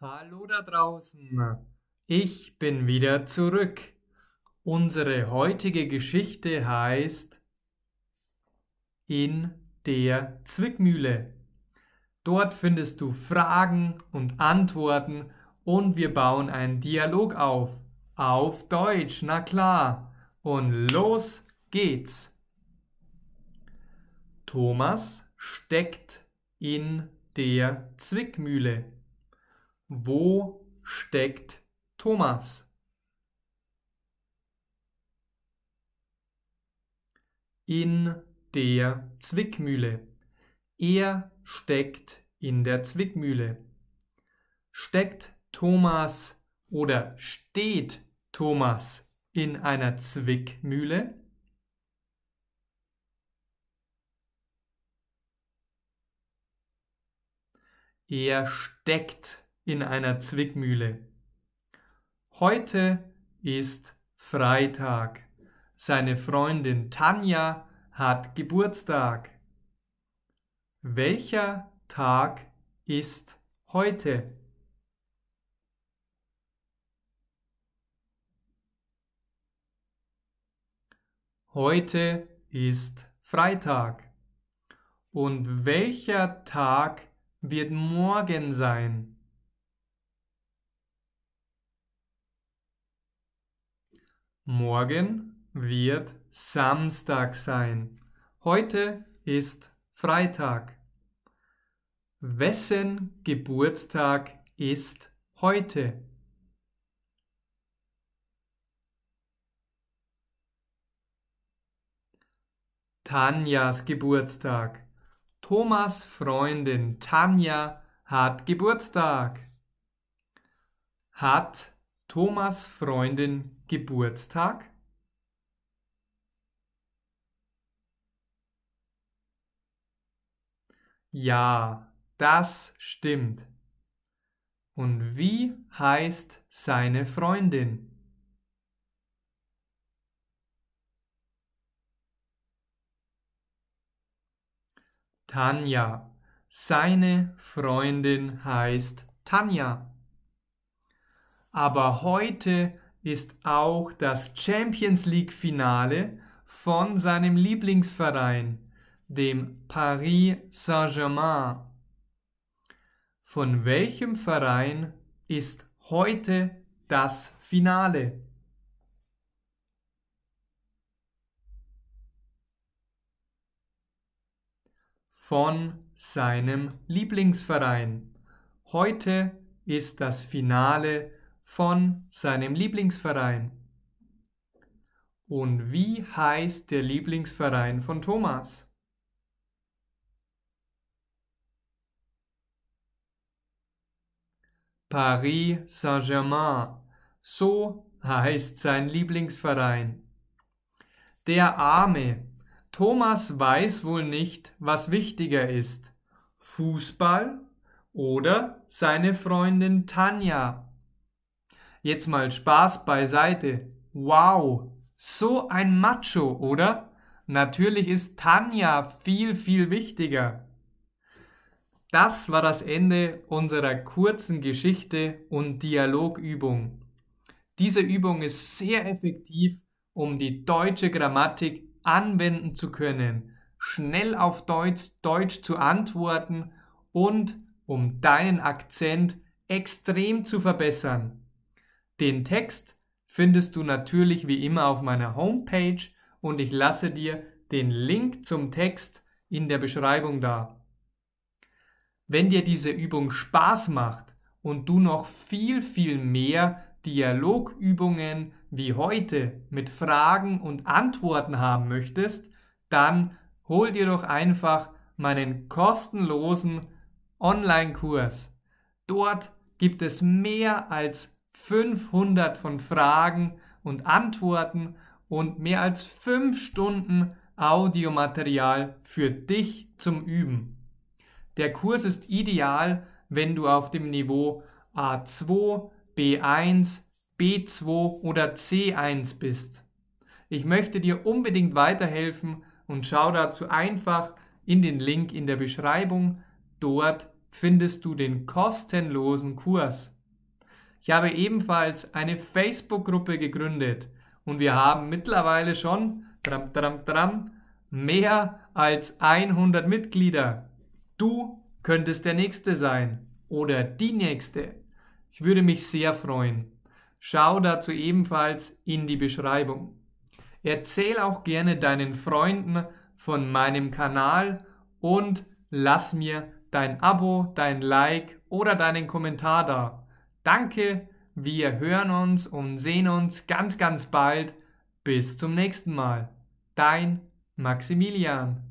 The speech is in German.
Hallo da draußen, ich bin wieder zurück. Unsere heutige Geschichte heißt In der Zwickmühle. Dort findest du Fragen und Antworten und wir bauen einen Dialog auf. Auf Deutsch, na klar. Und los geht's. Thomas steckt in der Zwickmühle. Wo steckt Thomas? In der Zwickmühle. Er steckt in der Zwickmühle. Steckt Thomas oder steht Thomas in einer Zwickmühle? Er steckt in einer Zwickmühle. Heute ist Freitag. Seine Freundin Tanja hat Geburtstag. Welcher Tag ist heute? Heute ist Freitag. Und welcher Tag wird morgen sein? Morgen wird Samstag sein. Heute ist Freitag. Wessen Geburtstag ist heute? Tanjas Geburtstag. Thomas Freundin Tanja hat Geburtstag. Hat Thomas Freundin Geburtstag? Ja, das stimmt. Und wie heißt seine Freundin? Tanja. Seine Freundin heißt Tanja. Aber heute ist auch das Champions League Finale von seinem Lieblingsverein, dem Paris Saint-Germain. Von welchem Verein ist heute das Finale? Von seinem Lieblingsverein. Heute ist das Finale von seinem Lieblingsverein. Und wie heißt der Lieblingsverein von Thomas? Paris Saint-Germain. So heißt sein Lieblingsverein. Der Arme. Thomas weiß wohl nicht, was wichtiger ist. Fußball oder seine Freundin Tanja. Jetzt mal Spaß beiseite. Wow, so ein Macho, oder? Natürlich ist Tanja viel, viel wichtiger. Das war das Ende unserer kurzen Geschichte und Dialogübung. Diese Übung ist sehr effektiv, um die deutsche Grammatik anwenden zu können, schnell auf Deutsch, Deutsch zu antworten und um deinen Akzent extrem zu verbessern. Den Text findest du natürlich wie immer auf meiner Homepage und ich lasse dir den Link zum Text in der Beschreibung da. Wenn dir diese Übung Spaß macht und du noch viel, viel mehr Dialogübungen wie heute mit Fragen und Antworten haben möchtest, dann hol dir doch einfach meinen kostenlosen Online-Kurs. Dort gibt es mehr als 500 von Fragen und Antworten und mehr als 5 Stunden Audiomaterial für dich zum Üben. Der Kurs ist ideal, wenn du auf dem Niveau A2, B1, B2 oder C1 bist. Ich möchte dir unbedingt weiterhelfen und schau dazu einfach in den Link in der Beschreibung. Dort findest du den kostenlosen Kurs. Ich habe ebenfalls eine Facebook-Gruppe gegründet und wir haben mittlerweile schon tram, tram, tram, mehr als 100 Mitglieder. Du könntest der Nächste sein oder die Nächste. Ich würde mich sehr freuen. Schau dazu ebenfalls in die Beschreibung. Erzähl auch gerne deinen Freunden von meinem Kanal und lass mir dein Abo, dein Like oder deinen Kommentar da. Danke, wir hören uns und sehen uns ganz, ganz bald. Bis zum nächsten Mal. Dein Maximilian.